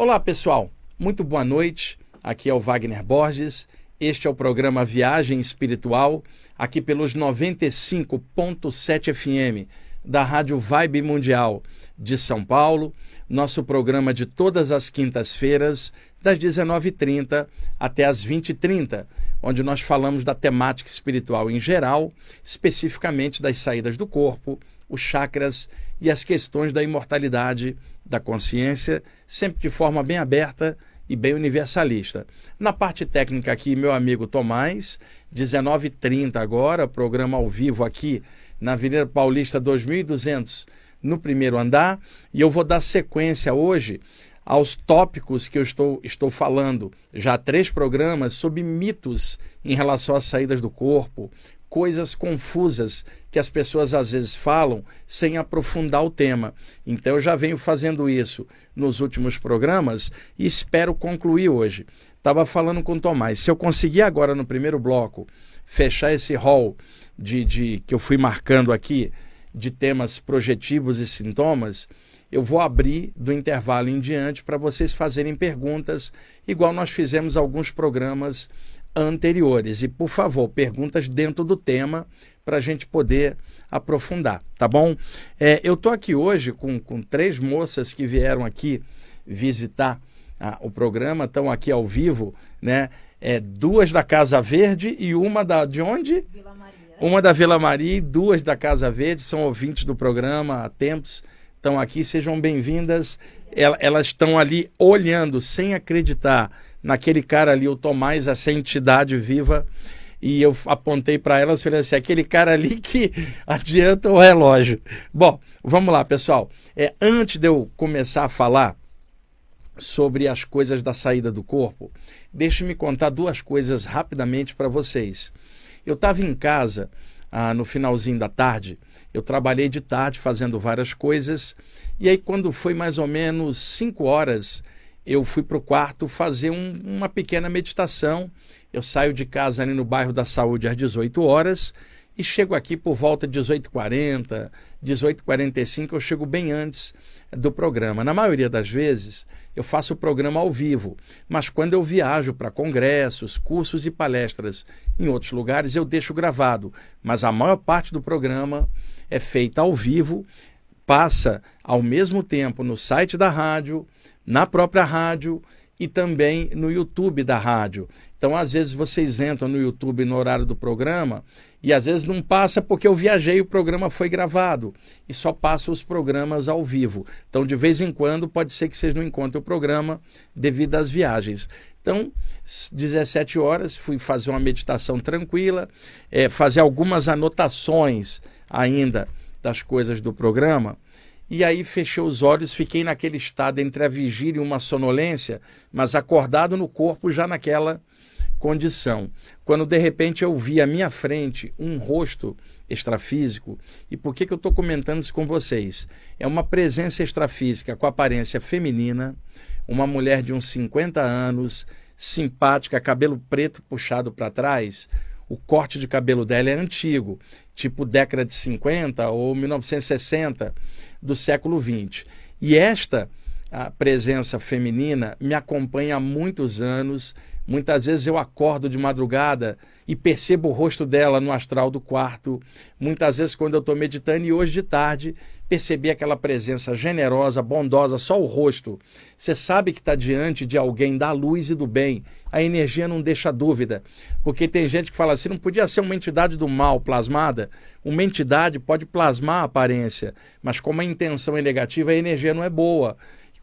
Olá, pessoal. Muito boa noite. Aqui é o Wagner Borges. Este é o programa Viagem Espiritual, aqui pelos 95.7 FM da Rádio Vibe Mundial de São Paulo. Nosso programa de todas as quintas-feiras, das 19h30 até as 20h30, onde nós falamos da temática espiritual em geral, especificamente das saídas do corpo, os chakras e as questões da imortalidade da consciência, sempre de forma bem aberta e bem universalista. Na parte técnica aqui, meu amigo Tomás, 19h30 agora, programa ao vivo aqui na Avenida Paulista 2200, no primeiro andar, e eu vou dar sequência hoje aos tópicos que eu estou, estou falando já há três programas sobre mitos em relação às saídas do corpo, coisas confusas que as pessoas às vezes falam sem aprofundar o tema. Então eu já venho fazendo isso nos últimos programas e espero concluir hoje. Estava falando com o Tomás, se eu conseguir agora no primeiro bloco fechar esse hall de, de que eu fui marcando aqui de temas projetivos e sintomas, eu vou abrir do intervalo em diante para vocês fazerem perguntas, igual nós fizemos alguns programas anteriores. E, por favor, perguntas dentro do tema para a gente poder aprofundar, tá bom? É, eu estou aqui hoje com, com três moças que vieram aqui visitar ah, o programa, estão aqui ao vivo, né? É, duas da Casa Verde e uma da de onde? Vila Maria. Uma da Vila Maria e duas da Casa Verde, são ouvintes do programa há tempos, estão aqui, sejam bem-vindas. Elas estão ali olhando, sem acreditar naquele cara ali, o Tomás, essa entidade viva. E eu apontei para elas e falei assim: aquele cara ali que adianta o relógio. Bom, vamos lá, pessoal. É, antes de eu começar a falar sobre as coisas da saída do corpo, deixe-me contar duas coisas rapidamente para vocês. Eu estava em casa ah, no finalzinho da tarde, eu trabalhei de tarde fazendo várias coisas, e aí, quando foi mais ou menos 5 horas, eu fui para o quarto fazer um, uma pequena meditação. Eu saio de casa ali no bairro da Saúde às 18 horas e chego aqui por volta de 18h40, 18h45, eu chego bem antes do programa. Na maioria das vezes, eu faço o programa ao vivo, mas quando eu viajo para congressos, cursos e palestras em outros lugares, eu deixo gravado. Mas a maior parte do programa é feita ao vivo, passa ao mesmo tempo no site da rádio, na própria rádio e também no YouTube da rádio. Então, às vezes, vocês entram no YouTube no horário do programa e às vezes não passa porque eu viajei e o programa foi gravado. E só passa os programas ao vivo. Então, de vez em quando, pode ser que vocês não encontrem o programa devido às viagens. Então, 17 horas, fui fazer uma meditação tranquila, é, fazer algumas anotações ainda das coisas do programa. E aí fechei os olhos, fiquei naquele estado entre a vigília e uma sonolência, mas acordado no corpo já naquela condição. Quando de repente eu vi à minha frente um rosto extrafísico. E por que, que eu estou comentando isso com vocês? É uma presença extrafísica com aparência feminina, uma mulher de uns 50 anos, simpática, cabelo preto puxado para trás. O corte de cabelo dela é antigo, tipo década de 50 ou 1960 do século XX. E esta a presença feminina me acompanha há muitos anos. Muitas vezes eu acordo de madrugada e percebo o rosto dela no astral do quarto. Muitas vezes, quando eu estou meditando, e hoje de tarde, percebi aquela presença generosa, bondosa, só o rosto. Você sabe que está diante de alguém da luz e do bem. A energia não deixa dúvida. Porque tem gente que fala assim: não podia ser uma entidade do mal plasmada. Uma entidade pode plasmar a aparência, mas como a intenção é negativa, a energia não é boa.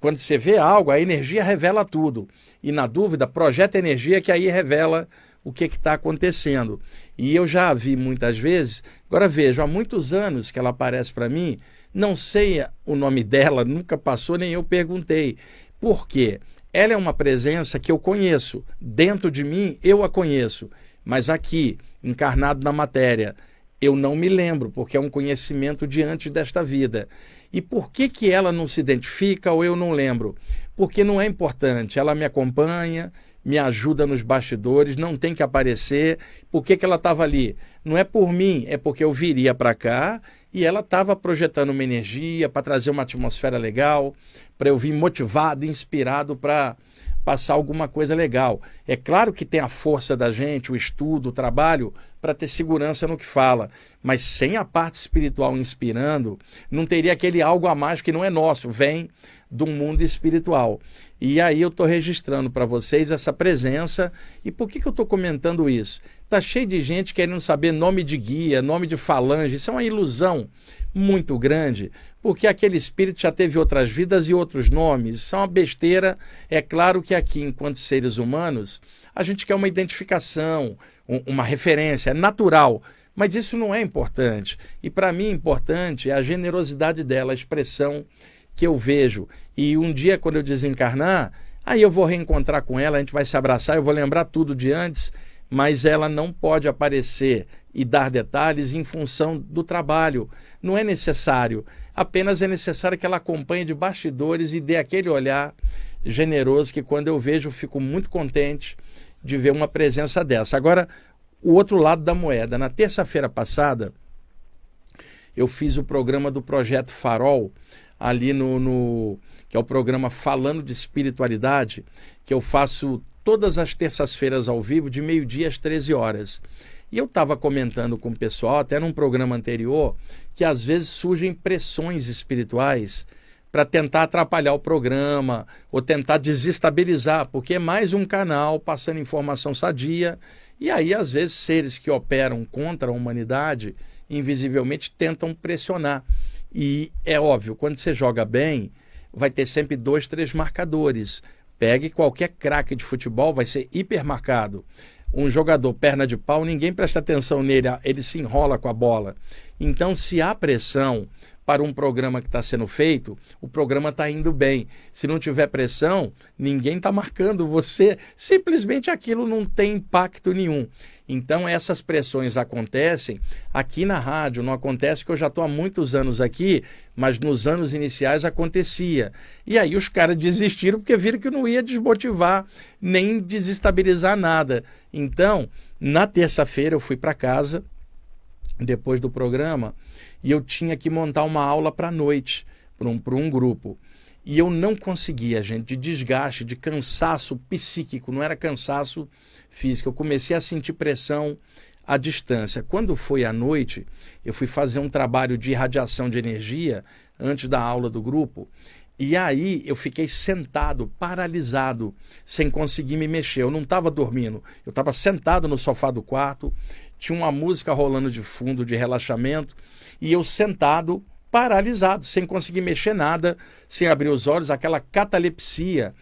Quando você vê algo, a energia revela tudo. E na dúvida, projeta energia que aí revela o que está acontecendo. E eu já a vi muitas vezes. Agora vejo, há muitos anos que ela aparece para mim, não sei o nome dela, nunca passou, nem eu perguntei. Por quê? Ela é uma presença que eu conheço. Dentro de mim, eu a conheço. Mas aqui, encarnado na matéria, eu não me lembro, porque é um conhecimento diante desta vida. E por que, que ela não se identifica ou eu não lembro? Porque não é importante. Ela me acompanha, me ajuda nos bastidores, não tem que aparecer. Por que, que ela estava ali? Não é por mim, é porque eu viria para cá e ela estava projetando uma energia para trazer uma atmosfera legal, para eu vir motivado, inspirado para passar alguma coisa legal. É claro que tem a força da gente, o estudo, o trabalho, para ter segurança no que fala, mas sem a parte espiritual inspirando, não teria aquele algo a mais que não é nosso, vem do mundo espiritual. E aí eu estou registrando para vocês essa presença. E por que, que eu estou comentando isso? Está cheio de gente querendo saber nome de guia, nome de falange. Isso é uma ilusão muito grande, porque aquele espírito já teve outras vidas e outros nomes. Isso é uma besteira. É claro que aqui, enquanto seres humanos, a gente quer uma identificação, uma referência, é natural. Mas isso não é importante. E para mim, importante é a generosidade dela, a expressão que eu vejo. E um dia, quando eu desencarnar, aí eu vou reencontrar com ela, a gente vai se abraçar, eu vou lembrar tudo de antes, mas ela não pode aparecer e dar detalhes em função do trabalho. Não é necessário. Apenas é necessário que ela acompanhe de bastidores e dê aquele olhar generoso que quando eu vejo fico muito contente de ver uma presença dessa. Agora, o outro lado da moeda. Na terça-feira passada, eu fiz o programa do Projeto Farol ali no, no que é o programa Falando de Espiritualidade, que eu faço todas as terças-feiras ao vivo, de meio-dia às 13 horas. E eu estava comentando com o pessoal, até num programa anterior, que às vezes surgem pressões espirituais para tentar atrapalhar o programa ou tentar desestabilizar, porque é mais um canal passando informação sadia. E aí, às vezes, seres que operam contra a humanidade invisivelmente tentam pressionar. E é óbvio, quando você joga bem, vai ter sempre dois, três marcadores. Pegue qualquer craque de futebol, vai ser hipermarcado um jogador perna de pau, ninguém presta atenção nele, ele se enrola com a bola. Então, se há pressão para um programa que está sendo feito, o programa está indo bem. Se não tiver pressão, ninguém está marcando você. Simplesmente aquilo não tem impacto nenhum. Então essas pressões acontecem aqui na rádio, não acontece que eu já estou há muitos anos aqui, mas nos anos iniciais acontecia. E aí os caras desistiram porque viram que não ia desmotivar nem desestabilizar nada. Então, na terça-feira eu fui para casa depois do programa e eu tinha que montar uma aula para a noite, para um, um grupo. E eu não conseguia, gente, de desgaste, de cansaço psíquico, não era cansaço físico. Eu comecei a sentir pressão à distância. Quando foi à noite, eu fui fazer um trabalho de irradiação de energia antes da aula do grupo. E aí eu fiquei sentado, paralisado, sem conseguir me mexer. Eu não estava dormindo, eu estava sentado no sofá do quarto, tinha uma música rolando de fundo de relaxamento e eu sentado, paralisado, sem conseguir mexer nada, sem abrir os olhos, aquela catalepsia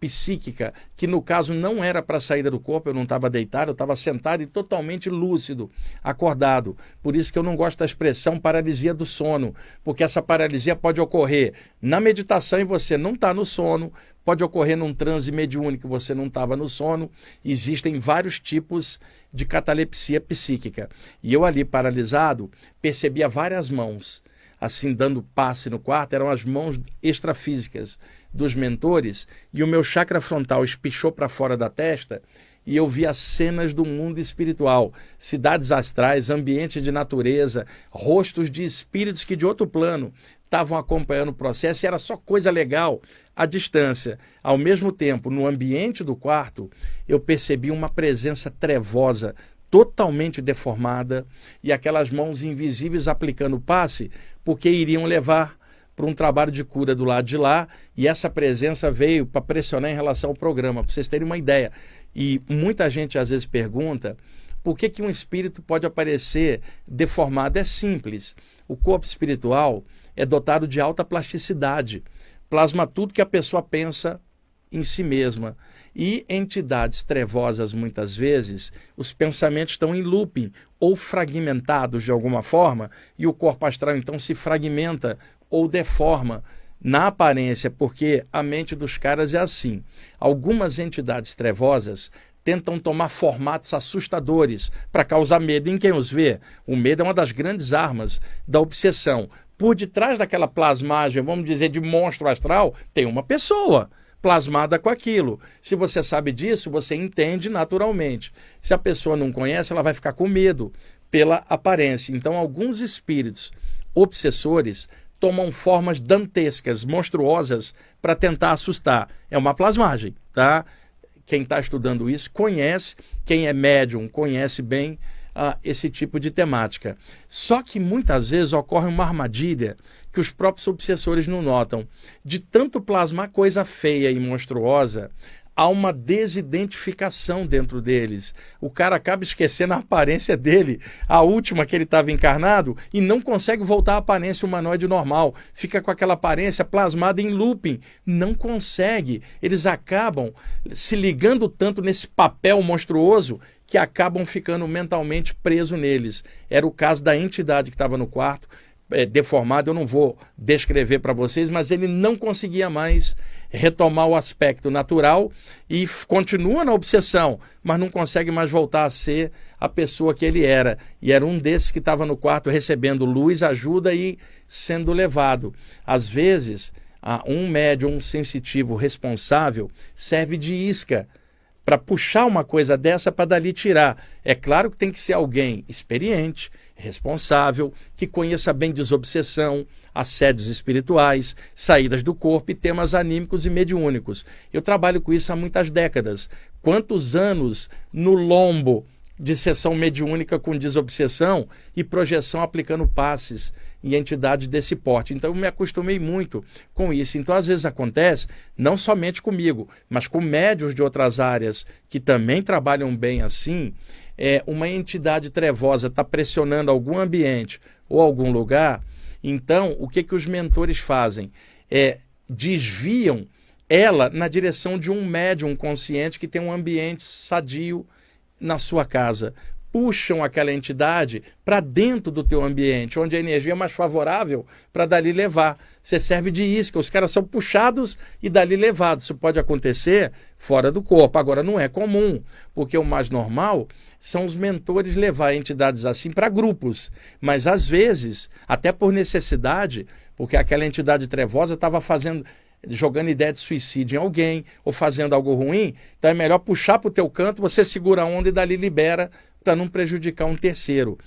psíquica, que no caso não era para saída do corpo, eu não estava deitado, eu estava sentado e totalmente lúcido, acordado. Por isso que eu não gosto da expressão paralisia do sono, porque essa paralisia pode ocorrer na meditação e você não está no sono, pode ocorrer num transe mediúnico você não estava no sono. Existem vários tipos de catalepsia psíquica. E eu ali paralisado, percebia várias mãos assim dando passe no quarto, eram as mãos extrafísicas dos mentores, e o meu chakra frontal espichou para fora da testa e eu via cenas do mundo espiritual, cidades astrais, ambiente de natureza, rostos de espíritos que de outro plano estavam acompanhando o processo e era só coisa legal à distância. Ao mesmo tempo, no ambiente do quarto, eu percebi uma presença trevosa, totalmente deformada, e aquelas mãos invisíveis aplicando passe, porque iriam levar para um trabalho de cura do lado de lá, e essa presença veio para pressionar em relação ao programa, para vocês terem uma ideia. E muita gente às vezes pergunta por que, que um espírito pode aparecer deformado. É simples. O corpo espiritual é dotado de alta plasticidade, plasma tudo que a pessoa pensa em si mesma. E entidades trevosas, muitas vezes, os pensamentos estão em looping ou fragmentados de alguma forma, e o corpo astral então se fragmenta ou deforma na aparência, porque a mente dos caras é assim. Algumas entidades trevosas tentam tomar formatos assustadores para causar medo em quem os vê. O medo é uma das grandes armas da obsessão. Por detrás daquela plasmagem, vamos dizer, de monstro astral, tem uma pessoa plasmada com aquilo. Se você sabe disso, você entende naturalmente. Se a pessoa não conhece, ela vai ficar com medo pela aparência. Então, alguns espíritos obsessores tomam formas dantescas, monstruosas, para tentar assustar. É uma plasmagem, tá? Quem está estudando isso conhece, quem é médium conhece bem uh, esse tipo de temática. Só que muitas vezes ocorre uma armadilha que os próprios obsessores não notam. De tanto plasmar coisa feia e monstruosa, há uma desidentificação dentro deles. O cara acaba esquecendo a aparência dele, a última que ele estava encarnado, e não consegue voltar à aparência humanoide normal. Fica com aquela aparência plasmada em looping. Não consegue. Eles acabam se ligando tanto nesse papel monstruoso que acabam ficando mentalmente presos neles. Era o caso da entidade que estava no quarto, é, deformado, eu não vou descrever para vocês, mas ele não conseguia mais retomar o aspecto natural e continua na obsessão, mas não consegue mais voltar a ser a pessoa que ele era. E era um desses que estava no quarto recebendo luz, ajuda e sendo levado. Às vezes, um médium sensitivo responsável serve de isca para puxar uma coisa dessa para dali tirar. É claro que tem que ser alguém experiente, responsável, que conheça bem desobsessão, assédios espirituais, saídas do corpo e temas anímicos e mediúnicos. Eu trabalho com isso há muitas décadas. Quantos anos no lombo de sessão mediúnica com desobsessão e projeção aplicando passes em entidades desse porte. Então eu me acostumei muito com isso. Então às vezes acontece, não somente comigo, mas com médios de outras áreas que também trabalham bem assim, é, uma entidade trevosa está pressionando algum ambiente ou algum lugar, então o que, que os mentores fazem? É, desviam ela na direção de um médium consciente que tem um ambiente sadio na sua casa puxam aquela entidade para dentro do teu ambiente, onde a energia é mais favorável para dali levar. Você serve de isca, os caras são puxados e dali levados. Isso pode acontecer fora do corpo. Agora não é comum, porque o mais normal são os mentores levar entidades assim para grupos, mas às vezes, até por necessidade, porque aquela entidade trevosa estava fazendo jogando ideia de suicídio em alguém ou fazendo algo ruim, então é melhor puxar para o teu canto, você segura a onda e dali libera para não prejudicar um terceiro.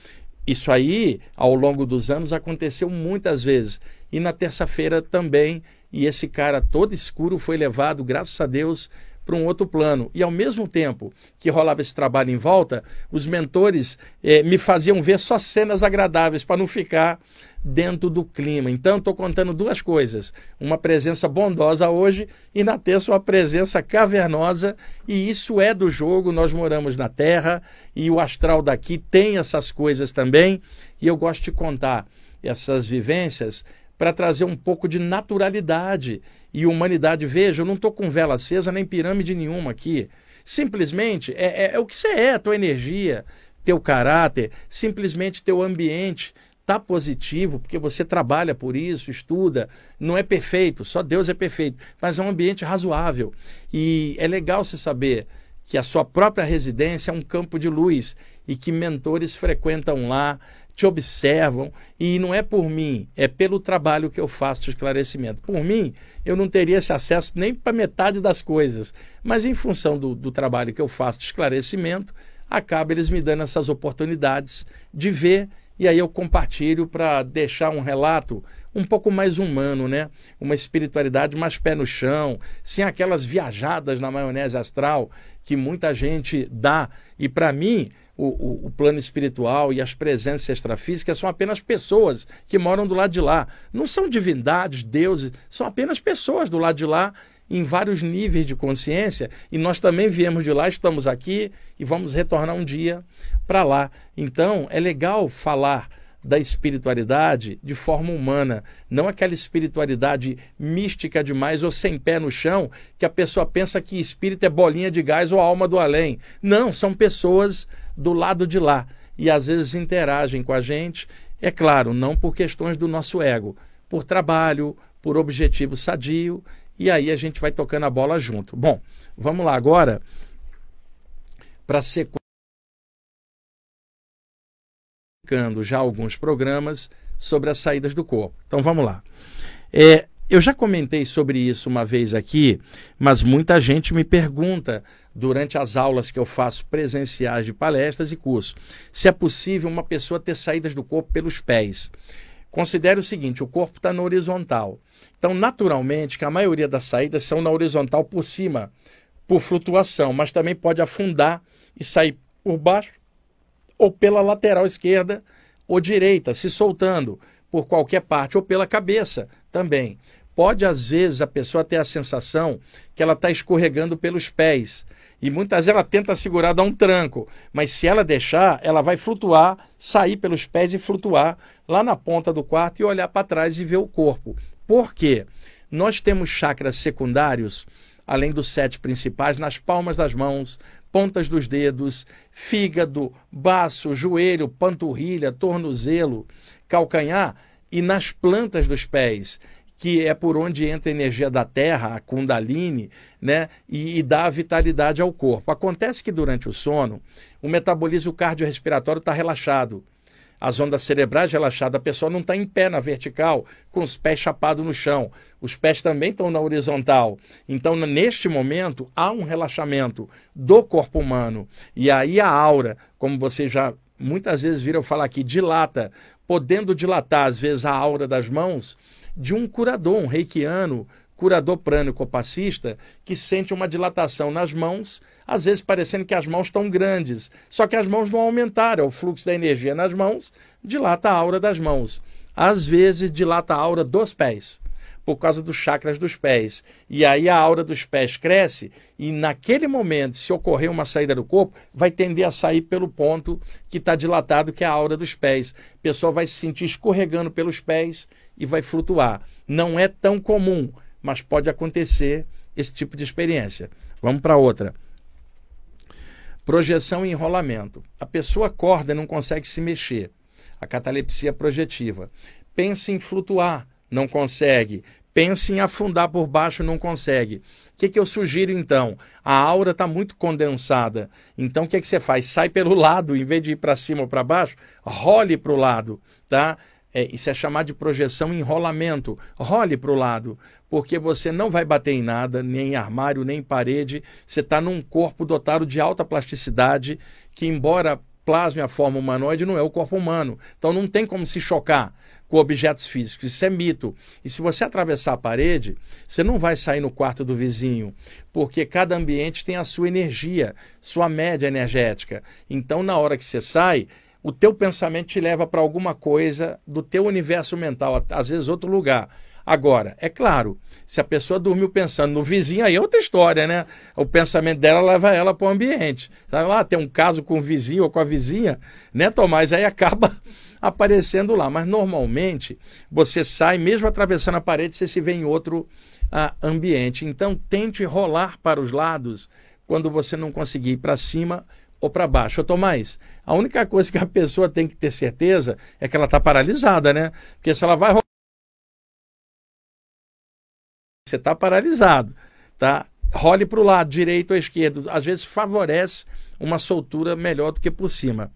Isso aí, ao longo dos anos, aconteceu muitas vezes. E na terça-feira também, e esse cara todo escuro foi levado, graças a Deus, para um outro plano. E ao mesmo tempo que rolava esse trabalho em volta, os mentores eh, me faziam ver só cenas agradáveis para não ficar dentro do clima. Então, estou contando duas coisas: uma presença bondosa hoje e na terça uma presença cavernosa. E isso é do jogo. Nós moramos na Terra e o astral daqui tem essas coisas também. E eu gosto de contar essas vivências para trazer um pouco de naturalidade e humanidade. Veja, eu não estou com vela acesa nem pirâmide nenhuma aqui. Simplesmente é, é, é o que você é, a tua energia, teu caráter, simplesmente teu ambiente está positivo, porque você trabalha por isso, estuda. Não é perfeito, só Deus é perfeito, mas é um ambiente razoável. E é legal você saber que a sua própria residência é um campo de luz e que mentores frequentam lá, te observam, e não é por mim, é pelo trabalho que eu faço de esclarecimento. Por mim, eu não teria esse acesso nem para metade das coisas, mas em função do, do trabalho que eu faço de esclarecimento, acaba eles me dando essas oportunidades de ver e aí eu compartilho para deixar um relato um pouco mais humano, né? Uma espiritualidade mais pé no chão, sem aquelas viajadas na maionese astral que muita gente dá. E para mim, o, o, o, plano espiritual e as presenças extrafísicas são apenas pessoas que moram do lado de lá. Não são divindades, deuses, são apenas pessoas do lado de lá em vários níveis de consciência e nós também viemos de lá, estamos aqui e vamos retornar um dia para lá. Então é legal falar da espiritualidade de forma humana, não aquela espiritualidade mística demais ou sem pé no chão, que a pessoa pensa que espírito é bolinha de gás ou alma do além. Não, são pessoas do lado de lá e às vezes interagem com a gente, é claro, não por questões do nosso ego, por trabalho, por objetivo sadio, e aí a gente vai tocando a bola junto. Bom, vamos lá agora para sequência já alguns programas sobre as saídas do corpo. Então vamos lá. É, Eu já comentei sobre isso uma vez aqui, mas muita gente me pergunta durante as aulas que eu faço presenciais de palestras e cursos se é possível uma pessoa ter saídas do corpo pelos pés. Considere o seguinte: o corpo está na horizontal. Então, naturalmente, que a maioria das saídas são na horizontal por cima, por flutuação, mas também pode afundar e sair por baixo ou pela lateral esquerda ou direita, se soltando por qualquer parte, ou pela cabeça também. Pode, às vezes, a pessoa ter a sensação que ela está escorregando pelos pés. E muitas vezes ela tenta segurar, dar um tranco. Mas se ela deixar, ela vai flutuar, sair pelos pés e flutuar lá na ponta do quarto e olhar para trás e ver o corpo. Por quê? Nós temos chakras secundários, além dos sete principais, nas palmas das mãos, pontas dos dedos, fígado, baço, joelho, panturrilha, tornozelo, calcanhar e nas plantas dos pés, que é por onde entra a energia da terra, a Kundalini, né? E, e dá vitalidade ao corpo. Acontece que durante o sono, o metabolismo cardiorrespiratório está relaxado as ondas cerebrais relaxadas, a pessoa não está em pé na vertical, com os pés chapados no chão. Os pés também estão na horizontal. Então, neste momento, há um relaxamento do corpo humano. E aí a aura, como você já muitas vezes viram falar aqui, dilata, podendo dilatar, às vezes, a aura das mãos de um curador, um reikiano, curador prânico passista, que sente uma dilatação nas mãos, às vezes parecendo que as mãos estão grandes. Só que as mãos não aumentaram, o fluxo da energia nas mãos dilata a aura das mãos. Às vezes dilata a aura dos pés, por causa dos chakras dos pés. E aí a aura dos pés cresce e naquele momento, se ocorrer uma saída do corpo, vai tender a sair pelo ponto que está dilatado, que é a aura dos pés. A pessoa vai se sentir escorregando pelos pés e vai flutuar. Não é tão comum mas pode acontecer esse tipo de experiência. Vamos para outra. Projeção e enrolamento. A pessoa acorda e não consegue se mexer. A catalepsia projetiva. Pensa em flutuar, não consegue. Pensa em afundar por baixo, não consegue. O que, que eu sugiro então? A aura está muito condensada. Então o que, que você faz? Sai pelo lado, em vez de ir para cima ou para baixo, role para o lado. Tá? É, isso é chamado de projeção enrolamento. Role para o lado, porque você não vai bater em nada, nem em armário, nem em parede. Você está num corpo dotado de alta plasticidade, que, embora plasme a forma humanoide, não é o corpo humano. Então não tem como se chocar com objetos físicos. Isso é mito. E se você atravessar a parede, você não vai sair no quarto do vizinho, porque cada ambiente tem a sua energia, sua média energética. Então, na hora que você sai, o teu pensamento te leva para alguma coisa do teu universo mental, às vezes outro lugar. Agora, é claro, se a pessoa dormiu pensando no vizinho, aí é outra história, né? O pensamento dela leva ela para o ambiente. Sabe lá, tem um caso com o vizinho ou com a vizinha, né, Tomás? Aí acaba aparecendo lá. Mas normalmente você sai, mesmo atravessando a parede, você se vê em outro uh, ambiente. Então tente rolar para os lados quando você não conseguir ir para cima ou para baixo. Ô, Tomás, a única coisa que a pessoa tem que ter certeza é que ela está paralisada, né? Porque se ela vai você está paralisado, tá? Role para o lado, direito ou esquerdo. Às vezes favorece uma soltura melhor do que por cima.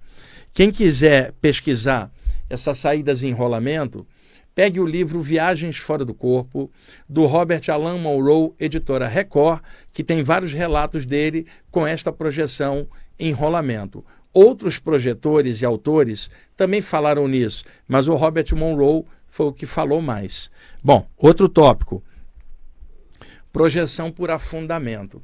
Quem quiser pesquisar essas saídas em enrolamento, pegue o livro Viagens Fora do Corpo, do Robert Alan Monroe, editora Record, que tem vários relatos dele com esta projeção enrolamento. Outros projetores e autores também falaram nisso, mas o Robert Monroe foi o que falou mais. Bom, outro tópico: projeção por afundamento.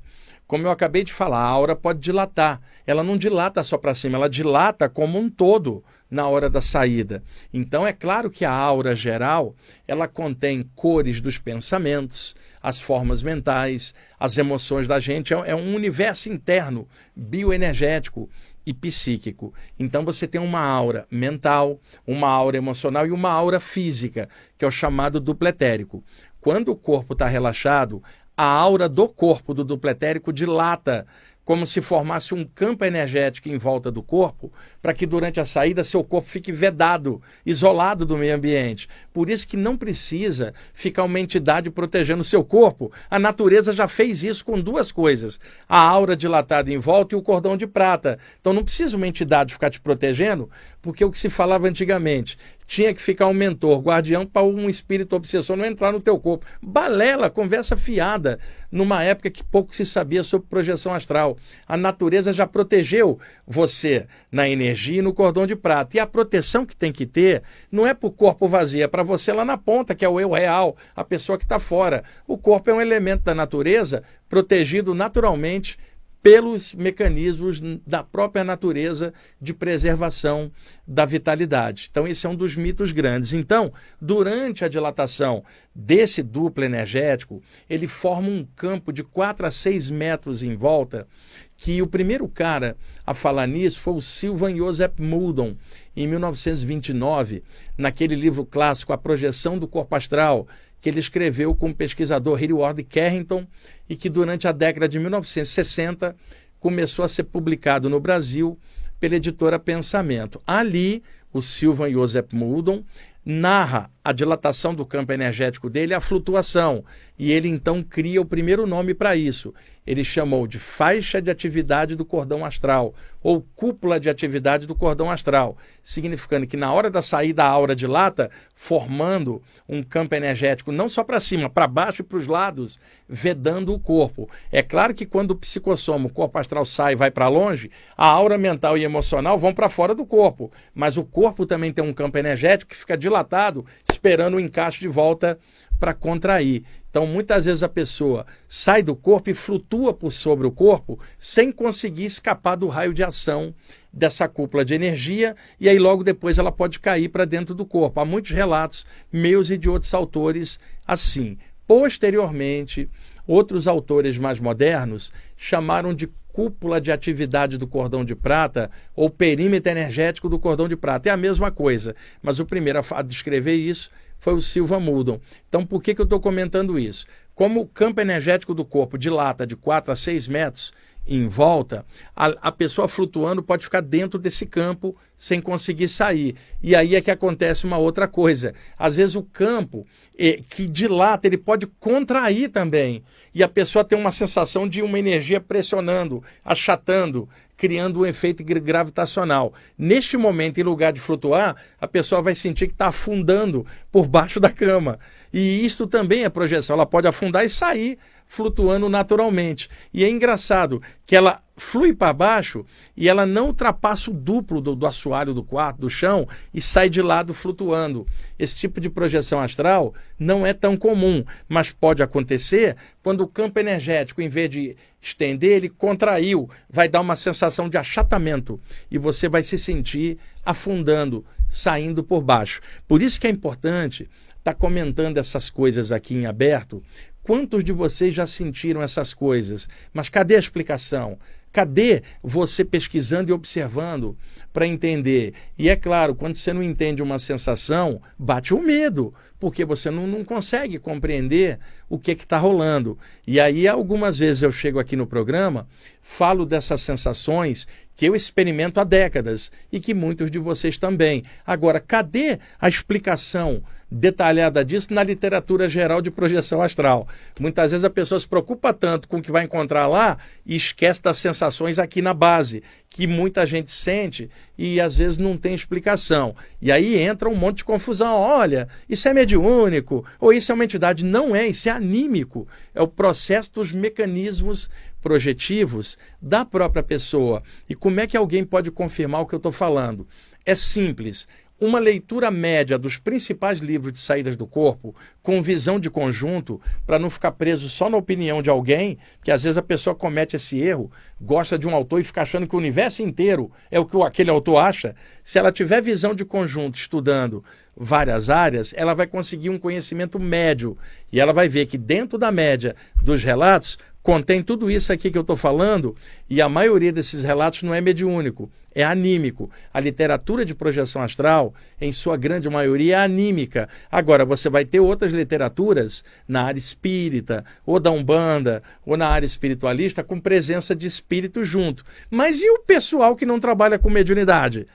Como eu acabei de falar, a aura pode dilatar. Ela não dilata só para cima, ela dilata como um todo na hora da saída. Então é claro que a aura geral, ela contém cores dos pensamentos, as formas mentais, as emoções da gente, é, é um universo interno, bioenergético e psíquico. Então você tem uma aura mental, uma aura emocional e uma aura física, que é o chamado dupletérico. Quando o corpo está relaxado, a aura do corpo do dupletérico dilata como se formasse um campo energético em volta do corpo, para que durante a saída seu corpo fique vedado, isolado do meio ambiente. Por isso que não precisa ficar uma entidade protegendo seu corpo. A natureza já fez isso com duas coisas: a aura dilatada em volta e o cordão de prata. Então não precisa uma entidade ficar te protegendo, porque o que se falava antigamente, tinha que ficar um mentor, guardião, para um espírito obsessor não entrar no teu corpo. Balela, conversa fiada, numa época que pouco se sabia sobre projeção astral. A natureza já protegeu você na energia e no cordão de prata. E a proteção que tem que ter não é para o corpo vazio, é para você lá na ponta, que é o eu real, a pessoa que está fora. O corpo é um elemento da natureza protegido naturalmente pelos mecanismos da própria natureza de preservação da vitalidade. Então, esse é um dos mitos grandes. Então, durante a dilatação desse duplo energético, ele forma um campo de 4 a 6 metros em volta, que o primeiro cara a falar nisso foi o Sylvan Joseph Muldon, em 1929, naquele livro clássico A Projeção do Corpo Astral, que ele escreveu com o pesquisador Ward Carrington e que durante a década de 1960 começou a ser publicado no Brasil pela editora Pensamento. Ali, o Silvan Joseph Muldon narra a dilatação do campo energético dele, a flutuação, e ele então cria o primeiro nome para isso ele chamou de faixa de atividade do cordão astral, ou cúpula de atividade do cordão astral, significando que na hora da saída a aura dilata, formando um campo energético não só para cima, para baixo e para os lados, vedando o corpo. É claro que quando o psicossoma, o corpo astral sai e vai para longe, a aura mental e emocional vão para fora do corpo, mas o corpo também tem um campo energético que fica dilatado, esperando o encaixe de volta para contrair. Então, muitas vezes a pessoa sai do corpo e flutua por sobre o corpo sem conseguir escapar do raio de ação dessa cúpula de energia, e aí logo depois ela pode cair para dentro do corpo. Há muitos relatos meus e de outros autores assim. Posteriormente, outros autores mais modernos chamaram de cúpula de atividade do cordão de prata ou perímetro energético do cordão de prata. É a mesma coisa, mas o primeiro a descrever isso foi o Silva Muldon. Então, por que, que eu estou comentando isso? Como o campo energético do corpo dilata de 4 a 6 metros em volta, a, a pessoa flutuando pode ficar dentro desse campo sem conseguir sair. E aí é que acontece uma outra coisa. Às vezes o campo é, que dilata, ele pode contrair também. E a pessoa tem uma sensação de uma energia pressionando, achatando, criando um efeito gravitacional. Neste momento, em lugar de flutuar, a pessoa vai sentir que está afundando por baixo da cama. E isto também é projeção. Ela pode afundar e sair flutuando naturalmente. E é engraçado que ela flui para baixo e ela não ultrapassa o duplo do, do assoalho do quarto, do chão, e sai de lado flutuando. Esse tipo de projeção astral não é tão comum, mas pode acontecer quando o campo energético, em vez de estender, ele contraiu, vai dar uma sensação de achatamento e você vai se sentir afundando, saindo por baixo. Por isso que é importante estar tá comentando essas coisas aqui em aberto, Quantos de vocês já sentiram essas coisas? Mas cadê a explicação? Cadê você pesquisando e observando para entender? E é claro, quando você não entende uma sensação, bate o medo, porque você não, não consegue compreender o que está rolando. E aí, algumas vezes eu chego aqui no programa, falo dessas sensações que eu experimento há décadas e que muitos de vocês também. Agora, cadê a explicação? Detalhada disso na literatura geral de projeção astral. Muitas vezes a pessoa se preocupa tanto com o que vai encontrar lá e esquece das sensações aqui na base, que muita gente sente e às vezes não tem explicação. E aí entra um monte de confusão. Olha, isso é mediúnico, ou isso é uma entidade. Não é, isso é anímico. É o processo dos mecanismos projetivos da própria pessoa. E como é que alguém pode confirmar o que eu estou falando? É simples uma leitura média dos principais livros de saídas do corpo, com visão de conjunto, para não ficar preso só na opinião de alguém, que às vezes a pessoa comete esse erro, gosta de um autor e fica achando que o universo inteiro é o que aquele autor acha. Se ela tiver visão de conjunto, estudando várias áreas, ela vai conseguir um conhecimento médio e ela vai ver que dentro da média dos relatos contém tudo isso aqui que eu estou falando, e a maioria desses relatos não é mediúnico, é anímico. A literatura de projeção astral, em sua grande maioria, é anímica. Agora, você vai ter outras literaturas na área espírita, ou da Umbanda, ou na área espiritualista, com presença de espírito junto. Mas e o pessoal que não trabalha com mediunidade?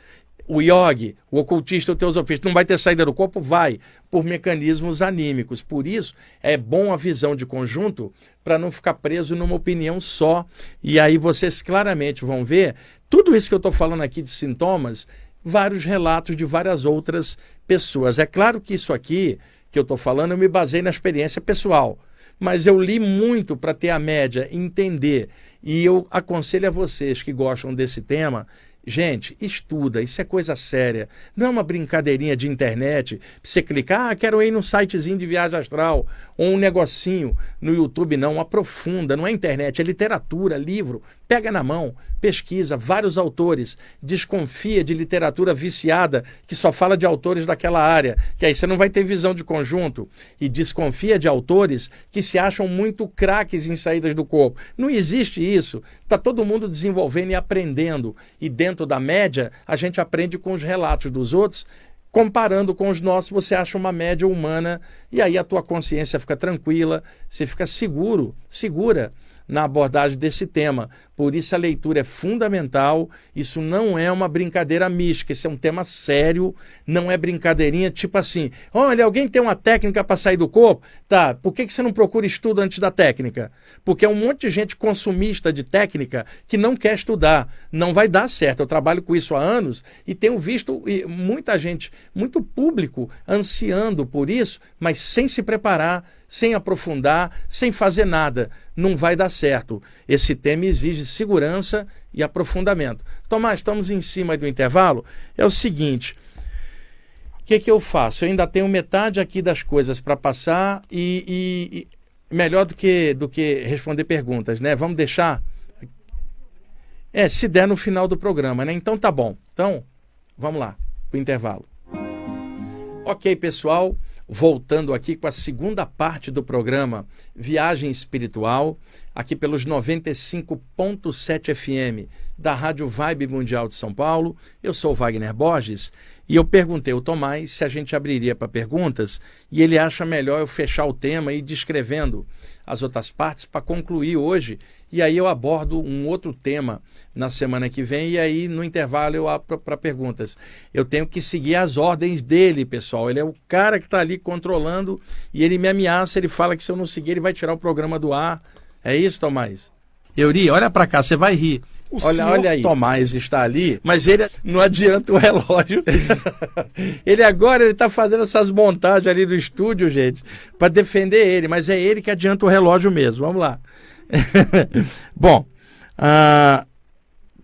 O yogi, o ocultista, o teosofista, não vai ter saída do corpo? Vai, por mecanismos anímicos. Por isso, é bom a visão de conjunto para não ficar preso numa opinião só. E aí vocês claramente vão ver, tudo isso que eu estou falando aqui de sintomas vários relatos de várias outras pessoas. É claro que isso aqui que eu estou falando, eu me basei na experiência pessoal. Mas eu li muito para ter a média, entender. E eu aconselho a vocês que gostam desse tema Gente, estuda, isso é coisa séria. Não é uma brincadeirinha de internet. Você clicar, ah, quero ir num sitezinho de viagem astral, ou um negocinho no YouTube, não. Aprofunda, não é internet, é literatura, livro. Pega na mão, pesquisa, vários autores. Desconfia de literatura viciada, que só fala de autores daquela área, que aí você não vai ter visão de conjunto. E desconfia de autores que se acham muito craques em saídas do corpo. Não existe isso. Está todo mundo desenvolvendo e aprendendo. E dentro da média, a gente aprende com os relatos dos outros, comparando com os nossos, você acha uma média humana e aí a tua consciência fica tranquila, você fica seguro, segura na abordagem desse tema. Por isso a leitura é fundamental. Isso não é uma brincadeira mística, isso é um tema sério, não é brincadeirinha tipo assim: olha, alguém tem uma técnica para sair do corpo? Tá, por que, que você não procura estudo antes da técnica? Porque é um monte de gente consumista de técnica que não quer estudar. Não vai dar certo. Eu trabalho com isso há anos e tenho visto muita gente, muito público ansiando por isso, mas sem se preparar sem aprofundar, sem fazer nada. Não vai dar certo. Esse tema exige segurança e aprofundamento. Tomás, estamos em cima do intervalo. É o seguinte. O que, que eu faço? Eu ainda tenho metade aqui das coisas para passar e, e, e, melhor do que, do que responder perguntas, né? Vamos deixar. É, se der no final do programa, né? Então tá bom. Então, vamos lá, o intervalo. Ok, pessoal voltando aqui com a segunda parte do programa Viagem Espiritual, aqui pelos 95.7 FM da Rádio Vibe Mundial de São Paulo. Eu sou Wagner Borges e eu perguntei ao Tomás se a gente abriria para perguntas e ele acha melhor eu fechar o tema e ir descrevendo as outras partes para concluir hoje. E aí eu abordo um outro tema na semana que vem e aí no intervalo eu abro para perguntas. Eu tenho que seguir as ordens dele, pessoal. Ele é o cara que está ali controlando e ele me ameaça, ele fala que se eu não seguir ele vai tirar o programa do ar. É isso, Tomás? Euri, olha para cá, você vai rir. O olha, olha aí. Tomás está ali, mas ele não adianta o relógio. ele agora ele está fazendo essas montagens ali do estúdio, gente, para defender ele, mas é ele que adianta o relógio mesmo. Vamos lá. Bom, a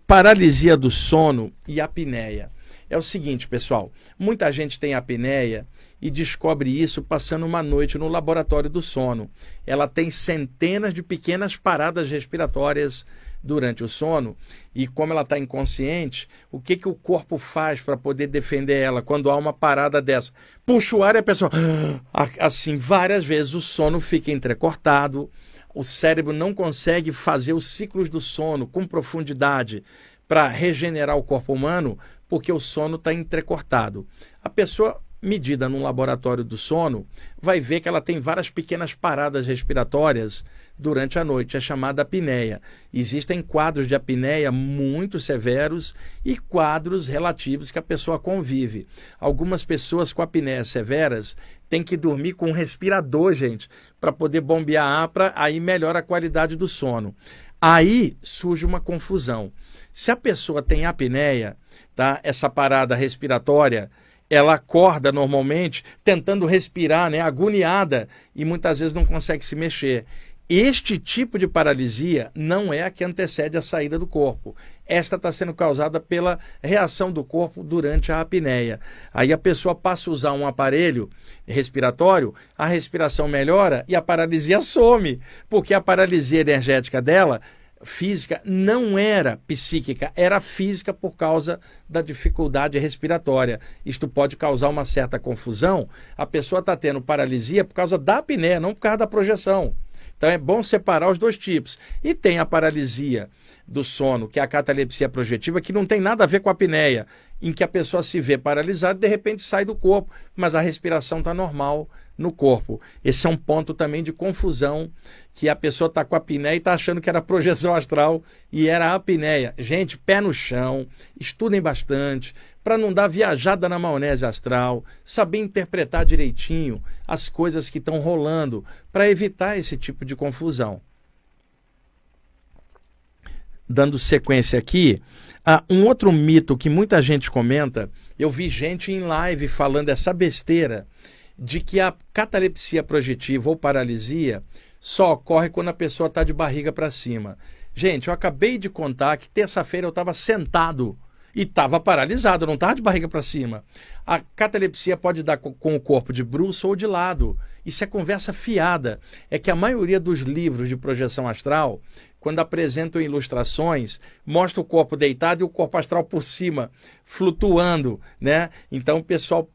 paralisia do sono e apneia. É o seguinte, pessoal, muita gente tem apneia e descobre isso passando uma noite no laboratório do sono. Ela tem centenas de pequenas paradas respiratórias durante o sono e como ela está inconsciente, o que, que o corpo faz para poder defender ela quando há uma parada dessa? Puxa o ar e a pessoa. Assim, várias vezes o sono fica entrecortado, o cérebro não consegue fazer os ciclos do sono com profundidade para regenerar o corpo humano porque o sono está entrecortado. A pessoa medida num laboratório do sono, vai ver que ela tem várias pequenas paradas respiratórias durante a noite, é chamada apneia. Existem quadros de apneia muito severos e quadros relativos que a pessoa convive. Algumas pessoas com apneia severas têm que dormir com um respirador, gente, para poder bombear ar, para aí melhora a qualidade do sono. Aí surge uma confusão. Se a pessoa tem apneia, tá? Essa parada respiratória ela acorda normalmente tentando respirar, né, agoniada e muitas vezes não consegue se mexer. Este tipo de paralisia não é a que antecede a saída do corpo. Esta está sendo causada pela reação do corpo durante a apneia. Aí a pessoa passa a usar um aparelho respiratório, a respiração melhora e a paralisia some, porque a paralisia energética dela física não era psíquica, era física por causa da dificuldade respiratória. Isto pode causar uma certa confusão. A pessoa está tendo paralisia por causa da apneia, não por causa da projeção. Então é bom separar os dois tipos. E tem a paralisia do sono, que é a catalepsia projetiva, que não tem nada a ver com a apneia, em que a pessoa se vê paralisada e de repente sai do corpo, mas a respiração está normal no corpo. Esse é um ponto também de confusão, que a pessoa está com a apneia e está achando que era projeção astral e era a apneia. Gente, pé no chão, estudem bastante, para não dar viajada na maionese astral, saber interpretar direitinho as coisas que estão rolando, para evitar esse tipo de confusão dando sequência aqui, Ah, um outro mito que muita gente comenta, eu vi gente em live falando essa besteira de que a catalepsia projetiva ou paralisia só ocorre quando a pessoa está de barriga para cima. Gente, eu acabei de contar que terça-feira eu estava sentado e estava paralisado, não estava de barriga para cima. A catalepsia pode dar com o corpo de bruxo ou de lado. Isso é conversa fiada. É que a maioria dos livros de projeção astral, quando apresentam ilustrações, mostra o corpo deitado e o corpo astral por cima, flutuando, né? Então o pessoal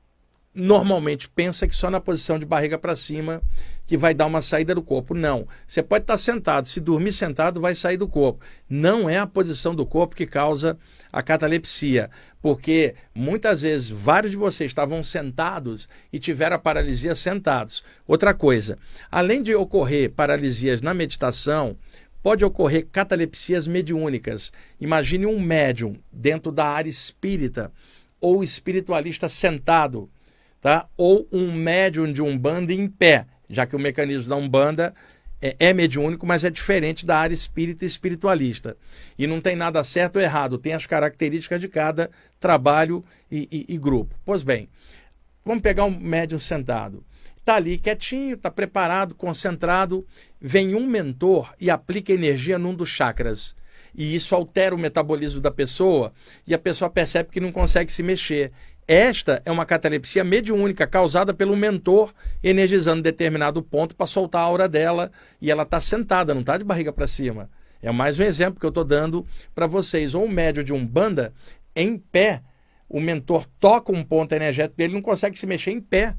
normalmente pensa que só na posição de barriga para cima que vai dar uma saída do corpo. Não. Você pode estar sentado, se dormir sentado, vai sair do corpo. Não é a posição do corpo que causa a catalepsia, porque muitas vezes vários de vocês estavam sentados e tiveram a paralisia sentados. Outra coisa, além de ocorrer paralisias na meditação, pode ocorrer catalepsias mediúnicas. Imagine um médium dentro da área espírita ou espiritualista sentado tá? ou um médium de umbanda em pé, já que o mecanismo da umbanda é, é mediúnico, mas é diferente da área espírita e espiritualista. E não tem nada certo ou errado, tem as características de cada trabalho e, e, e grupo. Pois bem, vamos pegar um médium sentado. Está ali quietinho, está preparado, concentrado. Vem um mentor e aplica energia num dos chakras e isso altera o metabolismo da pessoa e a pessoa percebe que não consegue se mexer. Esta é uma catalepsia mediúnica causada pelo mentor energizando determinado ponto para soltar a aura dela e ela está sentada, não está de barriga para cima. É mais um exemplo que eu estou dando para vocês. Ou um médio de um banda em pé, o mentor toca um ponto energético dele não consegue se mexer em pé,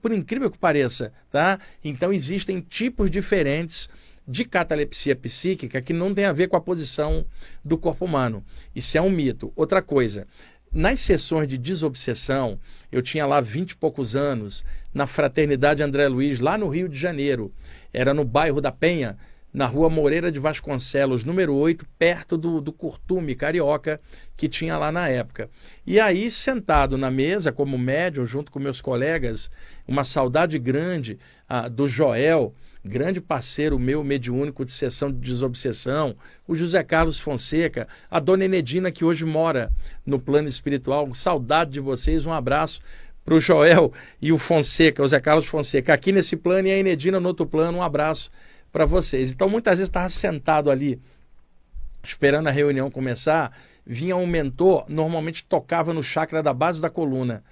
por incrível que pareça. Tá? Então existem tipos diferentes de catalepsia psíquica que não tem a ver com a posição do corpo humano. Isso é um mito. Outra coisa, nas sessões de desobsessão, eu tinha lá vinte e poucos anos, na Fraternidade André Luiz, lá no Rio de Janeiro. Era no bairro da Penha, na rua Moreira de Vasconcelos, número 8, perto do, do Curtume Carioca, que tinha lá na época. E aí, sentado na mesa, como médium, junto com meus colegas, uma saudade grande ah, do Joel, grande parceiro meu, mediúnico de sessão de desobsessão, o José Carlos Fonseca, a dona Enedina, que hoje mora no plano espiritual. Saudade de vocês, um abraço para o Joel e o Fonseca, o Zé Carlos Fonseca, aqui nesse plano e a Enedina no outro plano. Um abraço para vocês. Então, muitas vezes estava sentado ali, esperando a reunião começar, vinha um mentor, normalmente tocava no chakra da base da coluna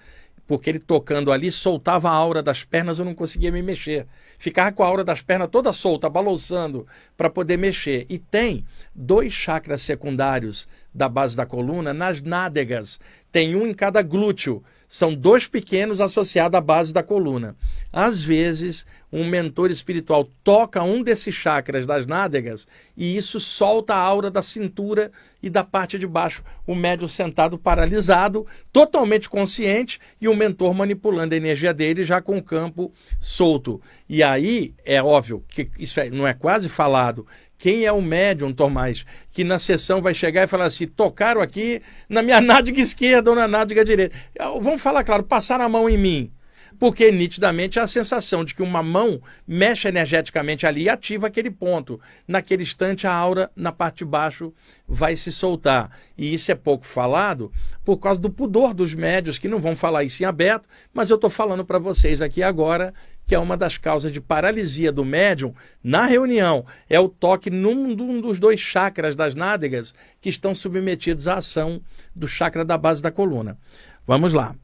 porque ele tocando ali soltava a aura das pernas, eu não conseguia me mexer. Ficava com a aura das pernas toda solta, balançando para poder mexer. E tem dois chakras secundários da base da coluna nas nádegas. Tem um em cada glúteo. São dois pequenos associados à base da coluna. Às vezes, um mentor espiritual toca um desses chakras das nádegas e isso solta a aura da cintura e da parte de baixo. O médium sentado paralisado, totalmente consciente e o mentor manipulando a energia dele já com o campo solto. E aí, é óbvio que isso é, não é quase falado, quem é o médium, Tomás, que na sessão vai chegar e falar assim: tocaram aqui na minha nádega esquerda ou na nádega direita? Vamos falar claro, passaram a mão em mim. Porque nitidamente há a sensação de que uma mão mexe energeticamente ali e ativa aquele ponto. Naquele instante, a aura na parte de baixo vai se soltar. E isso é pouco falado por causa do pudor dos médios, que não vão falar isso em aberto, mas eu estou falando para vocês aqui agora que é uma das causas de paralisia do médium na reunião, é o toque num, num dos dois chakras das nádegas que estão submetidos à ação do chakra da base da coluna. Vamos lá.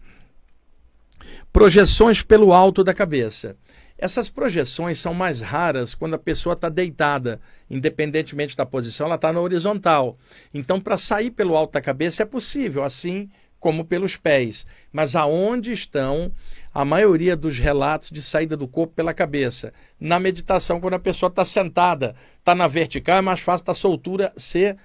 Projeções pelo alto da cabeça. Essas projeções são mais raras quando a pessoa está deitada, independentemente da posição, ela está na horizontal. Então, para sair pelo alto da cabeça é possível, assim como pelos pés. Mas aonde estão a maioria dos relatos de saída do corpo pela cabeça? Na meditação, quando a pessoa está sentada, está na vertical, é mais fácil da soltura ser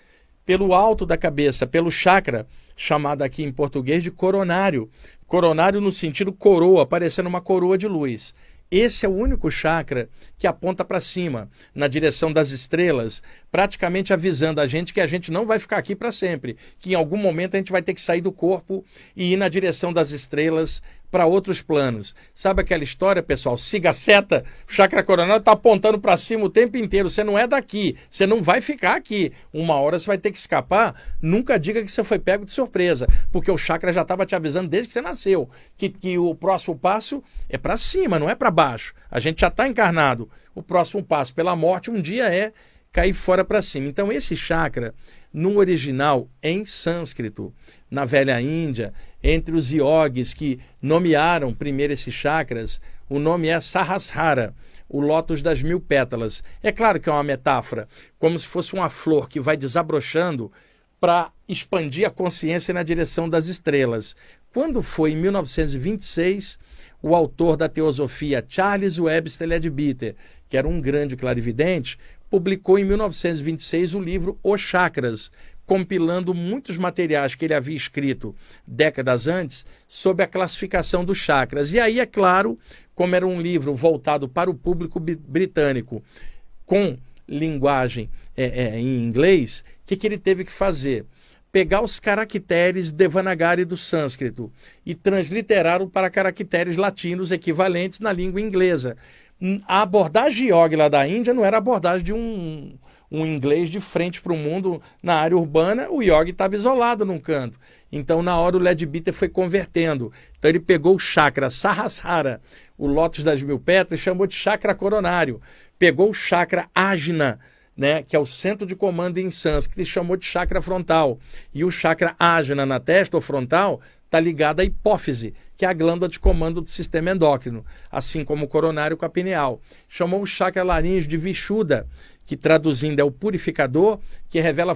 pelo alto da cabeça, pelo chakra, chamado aqui em português de coronário. Coronário no sentido coroa, parecendo uma coroa de luz. Esse é o único chakra que aponta para cima, na direção das estrelas, praticamente avisando a gente que a gente não vai ficar aqui para sempre, que em algum momento a gente vai ter que sair do corpo e ir na direção das estrelas para outros planos. Sabe aquela história, pessoal? Siga a seta, o chakra coronário está apontando para cima o tempo inteiro. Você não é daqui, você não vai ficar aqui. Uma hora você vai ter que escapar. Nunca diga que você foi pego de surpresa, porque o chakra já estava te avisando desde que você nasceu que, que o próximo passo é para cima, não é para baixo. A gente já está encarnado. O próximo passo pela morte um dia é cair fora para cima. Então, esse chakra, no original, em sânscrito, na velha Índia, entre os yogis que nomearam primeiro esses chakras, o nome é Sahasrara, o lótus das mil pétalas. É claro que é uma metáfora, como se fosse uma flor que vai desabrochando para expandir a consciência na direção das estrelas. Quando foi em 1926, o autor da teosofia Charles Webster Leadbeater, que era um grande clarividente, publicou em 1926 o livro Os Chakras, compilando muitos materiais que ele havia escrito décadas antes sobre a classificação dos chakras. E aí, é claro, como era um livro voltado para o público britânico, com linguagem é, é, em inglês, o que, que ele teve que fazer? Pegar os caracteres Devanagari do sânscrito e transliterá-lo para caracteres latinos equivalentes na língua inglesa a abordagem yoga lá da Índia não era a abordagem de um, um inglês de frente para o mundo na área urbana, o yogi estava isolado num canto. Então, na hora, o Led Bitter foi convertendo. Então, ele pegou o chakra Sahasrara, o lótus das mil pétalas, e chamou de chakra coronário. Pegou o chakra Ajna, né, que é o centro de comando em sânscrito, e chamou de chakra frontal. E o chakra Ajna na testa, ou frontal, está ligado à hipófise, que é a glândula de comando do sistema endócrino, assim como o coronário com a pineal. Chamou o chakra laríngeo de Vishuddha, que traduzindo é o purificador, que revela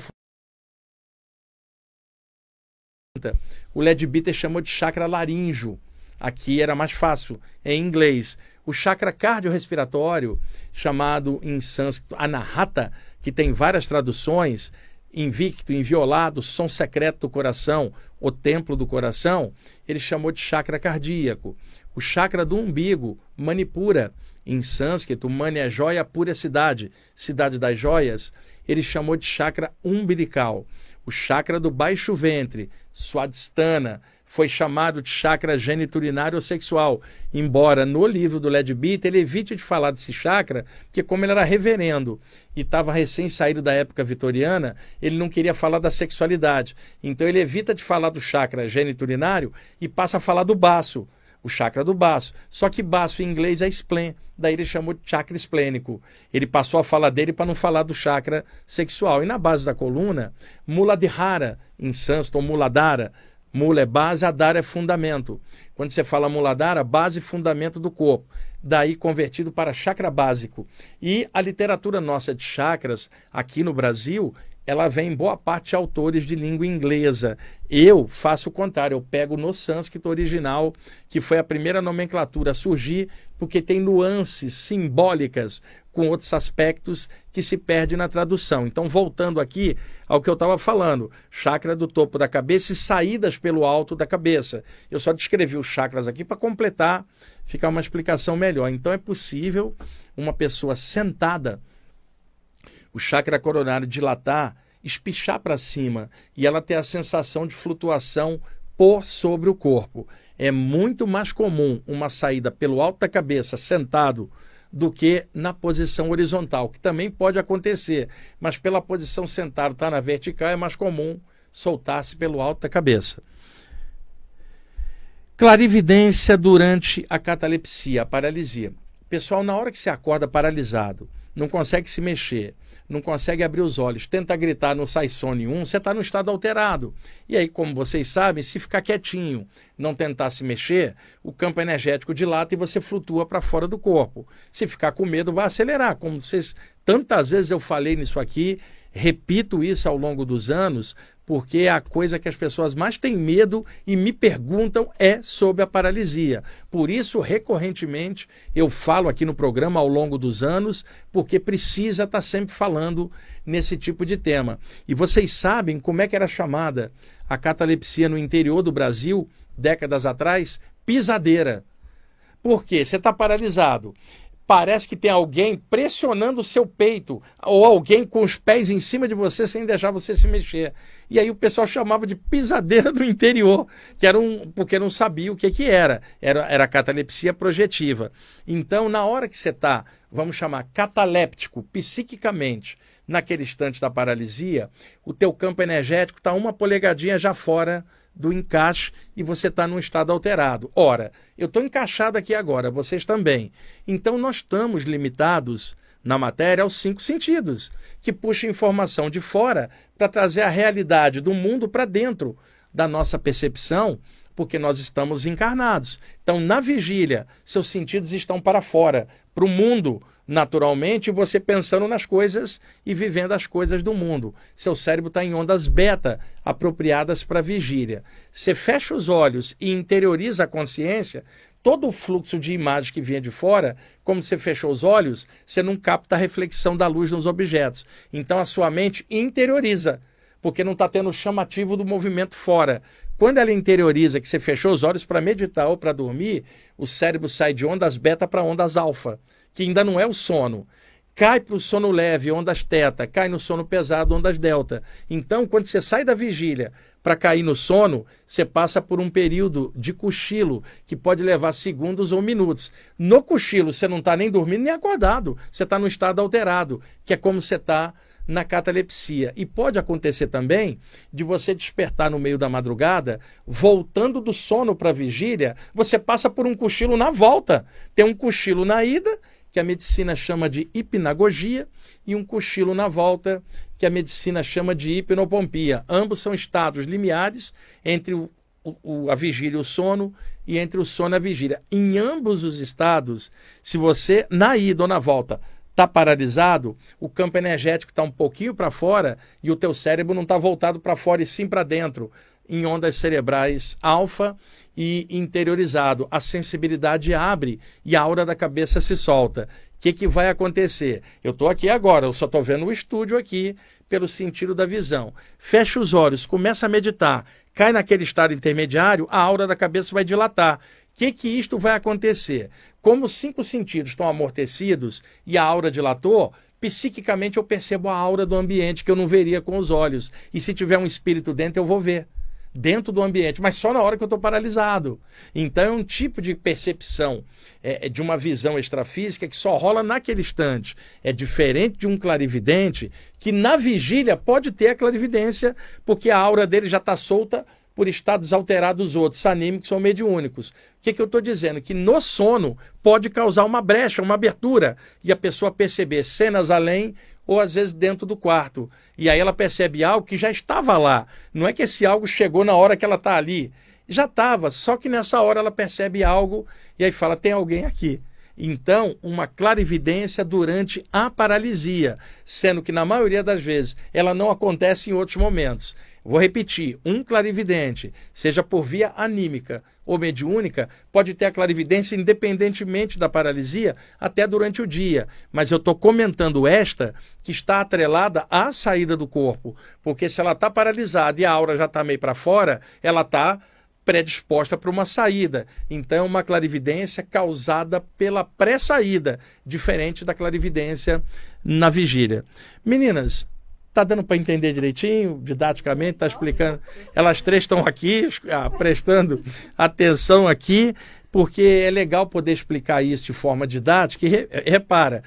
o Ledbeater chamou de chakra laríngeo. Aqui era mais fácil, em inglês. O chakra cardiorrespiratório, chamado em sânscrito Anahata, que tem várias traduções, invicto, inviolado, som secreto do coração, o templo do coração, ele chamou de chakra cardíaco. O chakra do umbigo, Manipura, em sânscrito, Mani é joia, pura cidade, cidade das joias, ele chamou de chakra umbilical. O chakra do baixo ventre, Swadhisthana, foi chamado de chakra geniturinário ou sexual, embora no livro do Led Beat ele evite de falar desse chakra, porque como ele era reverendo e estava recém saído da época vitoriana, ele não queria falar da sexualidade. Então ele evita de falar do chakra geniturinário e passa a falar do baço, o chakra do baço. Só que baço em inglês é splen, daí ele chamou de chakra esplênico. Ele passou a falar dele para não falar do chakra sexual. E na base da coluna, Muladhara, em sânscrito, ou Muladhara, Mula é base, Adara é fundamento. Quando você fala Muladhara, base e fundamento do corpo. Daí convertido para chakra básico. E a literatura nossa de chakras, aqui no Brasil, ela vem em boa parte de autores de língua inglesa. Eu faço o contrário, eu pego no sânscrito original, que foi a primeira nomenclatura a surgir, porque tem nuances simbólicas com outros aspectos que se perde na tradução. Então, voltando aqui ao que eu estava falando, chakra do topo da cabeça e saídas pelo alto da cabeça. Eu só descrevi os chakras aqui para completar, ficar uma explicação melhor. Então, é possível uma pessoa sentada o chakra coronário dilatar, espichar para cima e ela ter a sensação de flutuação por sobre o corpo. É muito mais comum uma saída pelo alto da cabeça, sentado, do que na posição horizontal, que também pode acontecer, mas pela posição sentado, tá na vertical, é mais comum soltar-se pelo alto da cabeça. Clarividência durante a catalepsia, a paralisia. Pessoal, na hora que se acorda paralisado, não consegue se mexer, não consegue abrir os olhos, tenta gritar, não sai som nenhum, você está no estado alterado. E aí, como vocês sabem, se ficar quietinho, não tentar se mexer, o campo energético dilata e você flutua para fora do corpo. Se ficar com medo, vai acelerar. Como vocês tantas vezes eu falei nisso aqui, repito isso ao longo dos anos, porque é a coisa que as pessoas mais têm medo e me perguntam é sobre a paralisia. Por isso, recorrentemente, eu falo aqui no programa ao longo dos anos, porque precisa estar sempre falando nesse tipo de tema. E vocês sabem como é que era chamada a catalepsia no interior do Brasil, décadas atrás? Pisadeira. Por quê? Você está paralisado parece que tem alguém pressionando o seu peito ou alguém com os pés em cima de você sem deixar você se mexer. E aí o pessoal chamava de pisadeira do interior, que era um, porque não sabia o que, que era. Era, era catalepsia projetiva. Então, na hora que você está, vamos chamar, cataléptico, psiquicamente, naquele instante da paralisia, o teu campo energético está uma polegadinha já fora do encaixe e você está num estado alterado. Ora, eu estou encaixado aqui agora, vocês também. Então nós estamos limitados na matéria aos cinco sentidos, que puxa informação de fora para trazer a realidade do mundo para dentro da nossa percepção, porque nós estamos encarnados. Então, na vigília, seus sentidos estão para fora, para o mundo, naturalmente, você pensando nas coisas e vivendo as coisas do mundo. Seu cérebro está em ondas beta, apropriadas para vigília. Você fecha os olhos e interioriza a consciência, todo o fluxo de imagem que vinha de fora, como você fechou os olhos, você não capta a reflexão da luz nos objetos. Então a sua mente interioriza, porque não está tendo chamativo do movimento fora. Quando ela interioriza que você fechou os olhos para meditar ou para dormir, o cérebro sai de ondas beta para ondas alfa, que ainda não é o sono cai para o sono leve, ondas teta, cai no sono pesado, ondas delta. Então, quando você sai da vigília para cair no sono, você passa por um período de cochilo que pode levar segundos ou minutos. No cochilo, você não está nem dormindo nem acordado, você está no estado alterado, que é como você está na catalepsia. E pode acontecer também de você despertar no meio da madrugada, voltando do sono para a vigília, você passa por um cochilo na volta. Tem um cochilo na ida que a medicina chama de hipnagogia, e um cochilo na volta, que a medicina chama de hipnopompia. Ambos são estados limiares entre o, o, a vigília e o sono, e entre o sono e a vigília. Em ambos os estados, se você, na ida ou na volta, está paralisado, o campo energético está um pouquinho para fora e o teu cérebro não está voltado para fora e sim para dentro em ondas cerebrais alfa e interiorizado. A sensibilidade abre e a aura da cabeça se solta. O que, que vai acontecer? Eu estou aqui agora, eu só estou vendo o estúdio aqui pelo sentido da visão. Fecha os olhos, começa a meditar, cai naquele estado intermediário, a aura da cabeça vai dilatar. O que, que isto vai acontecer? Como os cinco sentidos estão amortecidos e a aura dilatou, psiquicamente eu percebo a aura do ambiente que eu não veria com os olhos. E se tiver um espírito dentro, eu vou ver dentro do ambiente, mas só na hora que eu estou paralisado. Então é um tipo de percepção é, é, de uma visão extrafísica que só rola naquele instante. É diferente de um clarividente que na vigília pode ter a clarividência, porque a aura dele já está solta por estados alterados outros, anímicos ou mediúnicos. O que, que eu estou dizendo? Que no sono pode causar uma brecha, uma abertura, e a pessoa perceber cenas além ou às vezes dentro do quarto. E aí ela percebe algo que já estava lá. Não é que esse algo chegou na hora que ela está ali. Já estava, só que nessa hora ela percebe algo e aí fala: tem alguém aqui. Então, uma clarividência durante a paralisia, sendo que na maioria das vezes ela não acontece em outros momentos. Vou repetir: um clarividente, seja por via anímica ou mediúnica, pode ter a clarividência independentemente da paralisia, até durante o dia. Mas eu estou comentando esta que está atrelada à saída do corpo, porque se ela está paralisada e a aura já está meio para fora, ela está predisposta para uma saída. Então, é uma clarividência causada pela pré-saída, diferente da clarividência na vigília. Meninas, Tá dando para entender direitinho, didaticamente, tá explicando. Elas três estão aqui, ah, prestando atenção aqui, porque é legal poder explicar isso de forma didática. E re, repara,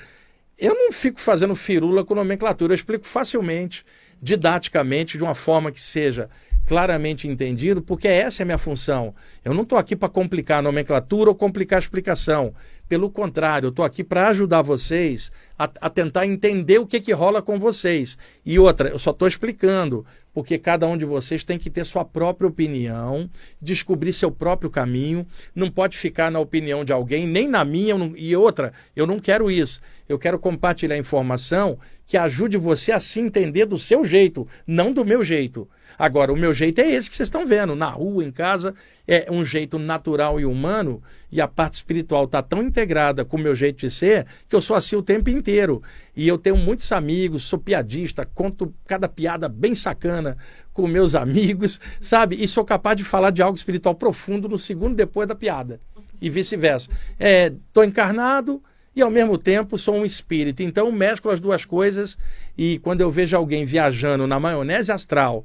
eu não fico fazendo firula com nomenclatura, eu explico facilmente, didaticamente, de uma forma que seja claramente entendido, porque essa é a minha função. Eu não estou aqui para complicar a nomenclatura ou complicar a explicação. Pelo contrário, eu estou aqui para ajudar vocês a, a, tentar entender o que, que rola com vocês. E outra, eu só estou explicando, porque cada um de vocês tem que ter sua própria opinião, descobrir seu próprio caminho, não pode ficar na opinião de alguém, nem na minha. Não, e outra, eu não quero isso. Eu quero compartilhar informação que ajude você a se entender do seu jeito, não do meu jeito. Agora, o meu jeito é esse que vocês estão vendo, na rua, em casa, é um jeito natural e humano, e a parte espiritual está tão integrada com o meu jeito de ser, que eu sou assim o tempo inteiro. E eu tenho muitos amigos, sou piadista, conto cada piada bem sacana com meus amigos, sabe? E sou capaz de falar de algo espiritual profundo no segundo depois da piada, e vice-versa. Estou é, encarnado e ao mesmo tempo sou um espírito. Então mesclo as duas coisas e quando eu vejo alguém viajando na maionese astral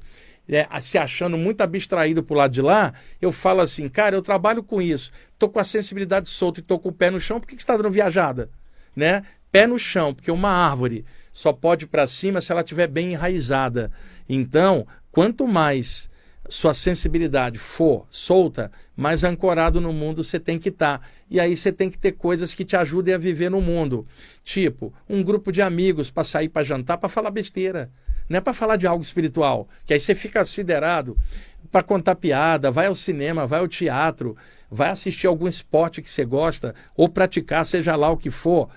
é, se achando muito abstraído pro lado de lá, eu falo assim, cara, eu trabalho com isso, tô com a sensibilidade solta e tô com o pé no chão, por que, que você está dando viajada? Né? Pé no chão, porque uma árvore só pode ir para cima se ela estiver bem enraizada. Então, quanto mais sua sensibilidade for solta, mais ancorado no mundo você tem que estar. Tá. E aí você tem que ter coisas que te ajudem a viver no mundo. Tipo, um grupo de amigos para sair para jantar, para falar besteira. Não é para falar de algo espiritual, que aí você fica considerado para contar piada, vai ao cinema, vai ao teatro, vai assistir algum esporte que você gosta, ou praticar, seja lá o que for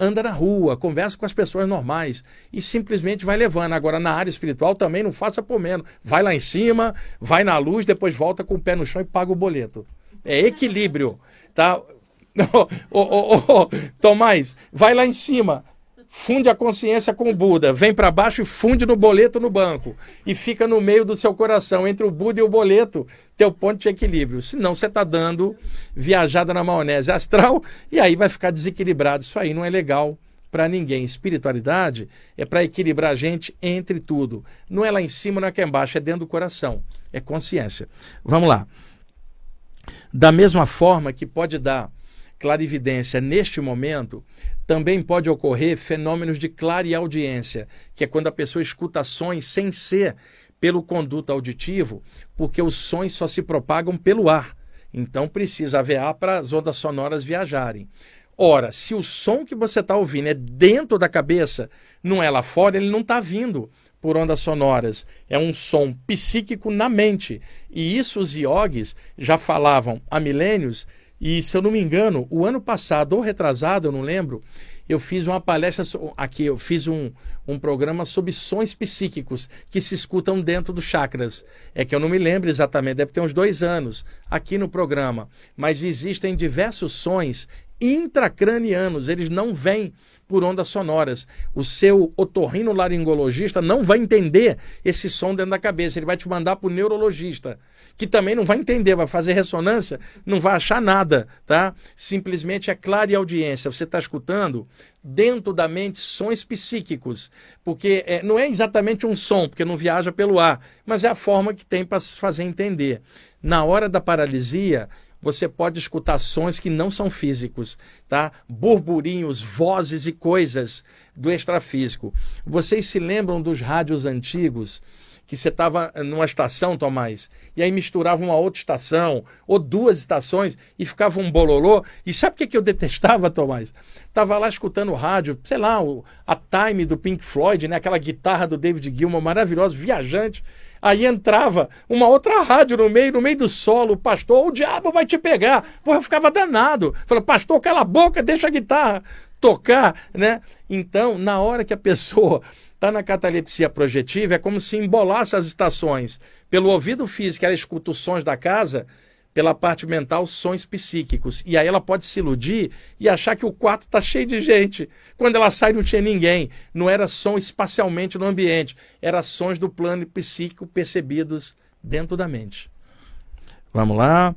anda na rua, conversa com as pessoas normais e simplesmente vai levando. Agora, na área espiritual também não faça por menos. Vai lá em cima, vai na luz, depois volta com o pé no chão e paga o boleto. É equilíbrio, tá? Ô, Tomás, vai lá em cima, funde a consciência com o Buda, vem para baixo e funde no boleto no banco. E fica no meio do seu coração, entre o Buda e o boleto, teu ponto de equilíbrio. Senão você está dando viajada na maionese astral e aí vai ficar desequilibrado. Isso aí não é legal para ninguém. Espiritualidade é para equilibrar a gente entre tudo. Não é lá em cima, não é aqui embaixo, é dentro do coração. É consciência. Vamos lá. Da mesma forma que pode dar clarividência neste momento, também pode ocorrer fenômenos de clareaudiência, que é quando a pessoa escuta sons sem ser pelo conduto auditivo, porque os sons só se propagam pelo ar. Então precisa haver ar para as ondas sonoras viajarem. Ora, se o som que você está ouvindo é dentro da cabeça, não é lá fora, ele não está vindo por ondas sonoras. É um som psíquico na mente. E isso os iogues já falavam há milênios e se eu não me engano, o ano passado ou retrasado, eu não lembro, eu fiz uma palestra aqui, eu fiz um, um programa sobre sons psíquicos que se escutam dentro dos chakras. É que eu não me lembro exatamente, deve ter uns dois anos aqui no programa. Mas existem diversos sons intracranianos, eles não vêm por ondas sonoras. O seu otorrino laringologista não vai entender esse som dentro da cabeça, ele vai te mandar para o neurologista que também não vai entender, vai fazer ressonância, não vai achar nada, tá? Simplesmente é clara e audiência. Você está escutando dentro da mente sons psíquicos, porque é, não é exatamente um som, porque não viaja pelo ar, mas é a forma que tem para se fazer entender. Na hora da paralisia, você pode escutar sons que não são físicos, tá? Burburinhos, vozes e coisas do extrafísico. Vocês se lembram dos rádios antigos? Que você estava numa estação, Tomás, e aí misturava uma outra estação, ou duas estações, e ficava um bololô. E sabe o que, que eu detestava, Tomás? Tava lá escutando o rádio, sei lá, o, a Time do Pink Floyd, né? aquela guitarra do David Gilmour maravilhosa, viajante. Aí entrava uma outra rádio no meio, no meio do solo, o pastor, o diabo vai te pegar. Porra, eu ficava danado. Falei, pastor, cala a boca, deixa a guitarra tocar, né? Então, na hora que a pessoa está na catalepsia projetiva, é como se embolasse as estações. Pelo ouvido físico, ela escuta os sons da casa, pela parte mental, sons psíquicos. E aí ela pode se iludir e achar que o quarto está cheio de gente. Quando ela sai, não tinha ninguém. Não era som espacialmente no ambiente, era sons do plano psíquico percebidos dentro da mente. Vamos lá.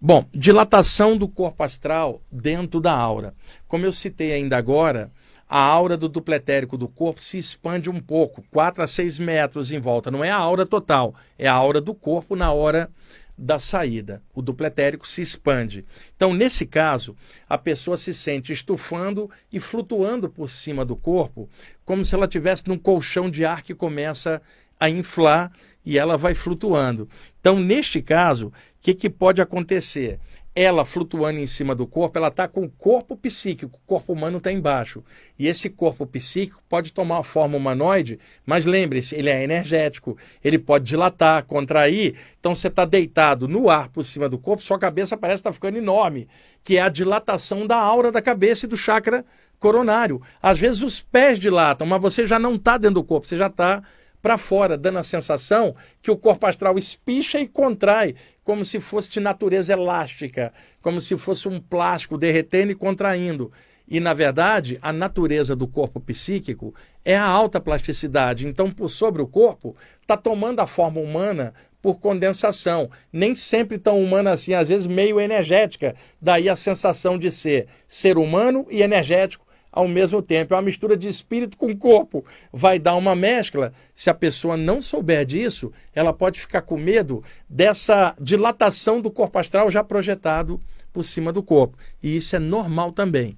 Bom, dilatação do corpo astral dentro da aura. Como eu citei ainda agora, a aura do dupletérico do corpo se expande um pouco, 4 a 6 metros em volta. Não é a aura total, é a aura do corpo na hora da saída. O dupletérico se expande. Então, nesse caso, a pessoa se sente estufando e flutuando por cima do corpo, como se ela estivesse num colchão de ar que começa a inflar e ela vai flutuando. Então, neste caso, o que, que pode acontecer? Ela flutuando em cima do corpo, ela está com o corpo psíquico, o corpo humano está embaixo. E esse corpo psíquico pode tomar a forma humanoide, mas lembre-se, ele é energético, ele pode dilatar, contrair. Então você está deitado no ar por cima do corpo, sua cabeça parece estar tá ficando enorme, que é a dilatação da aura da cabeça e do chakra coronário. Às vezes os pés dilatam, mas você já não está dentro do corpo, você já está para fora, dando a sensação que o corpo astral espicha e contrai, como se fosse de natureza elástica, como se fosse um plástico derretendo e contraindo. E, na verdade, a natureza do corpo psíquico é a alta plasticidade. Então, por sobre o corpo, está tomando a forma humana por condensação. Nem sempre tão humana assim, às vezes meio energética. Daí a sensação de ser ser humano e energético ao mesmo tempo. É uma mistura de espírito com corpo. Vai dar uma mescla. Se a pessoa não souber disso, ela pode ficar com medo dessa dilatação do corpo astral já projetado por cima do corpo. E isso é normal também.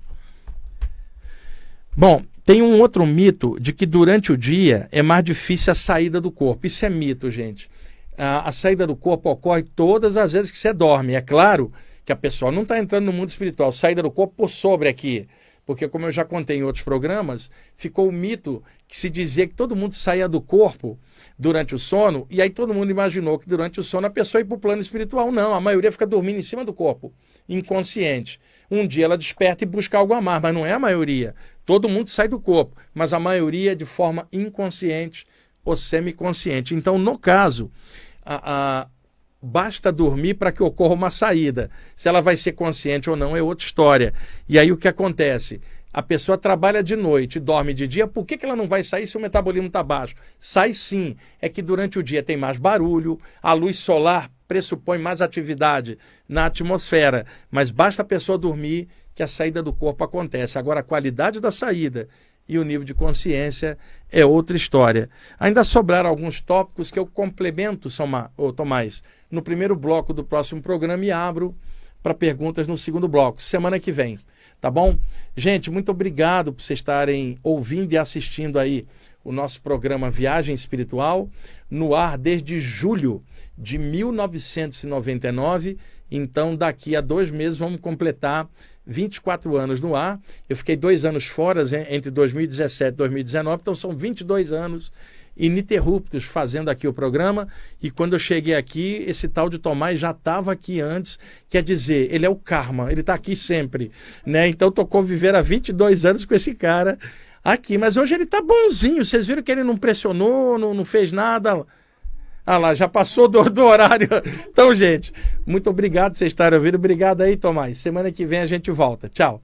Bom, tem um outro mito de que durante o dia é mais difícil a saída do corpo. Isso é mito, gente. A, a saída do corpo ocorre todas as vezes que você dorme. É claro que a pessoa não está entrando no mundo espiritual. Saída do corpo por sobre aqui. Porque, como eu já contei em outros programas, ficou o mito que se dizia que todo mundo saía do corpo durante o sono, e aí todo mundo imaginou que durante o sono a pessoa ia para o plano espiritual. Não, a maioria fica dormindo em cima do corpo, inconsciente. Um dia ela desperta e busca algo a mais, mas não é a maioria. Todo mundo sai do corpo, mas a maioria de forma inconsciente ou semiconsciente. Então, no caso, a, a basta dormir para que ocorra uma saída. Se ela vai ser consciente ou não é outra história. E aí o que acontece? A pessoa trabalha de noite, dorme de dia, por que, que ela não vai sair se o metabolismo está baixo? Sai sim. É que durante o dia tem mais barulho, a luz solar pressupõe mais atividade na atmosfera, mas basta a pessoa dormir que a saída do corpo acontece. Agora, a qualidade da saída e o nível de consciência é outra história. Ainda sobraram alguns tópicos que eu complemento, Tomás, no primeiro bloco do próximo programa e abro para perguntas no segundo bloco, semana que vem. Tá bom? Gente, muito obrigado por vocês estarem ouvindo e assistindo aí o nosso programa Viagem Espiritual, no ar desde julho de 1999. Então, daqui a dois meses, vamos completar 24 anos no ar. Eu fiquei dois anos fora, entre 2017 e 2019, então são 22 anos ininterruptos fazendo aqui o programa. E quando eu cheguei aqui, esse tal de Tomás já estava aqui antes. Quer dizer, ele é o karma, ele está aqui sempre. Né? Então, estou convivendo há 22 anos com esse cara aqui. Mas hoje ele está bonzinho. Vocês viram que ele não pressionou, não, não fez nada. Ah lá, já passou do, do horário. Então, gente, muito obrigado por vocês estarem ouvindo. Obrigado aí, Tomás. Semana que vem a gente volta. Tchau.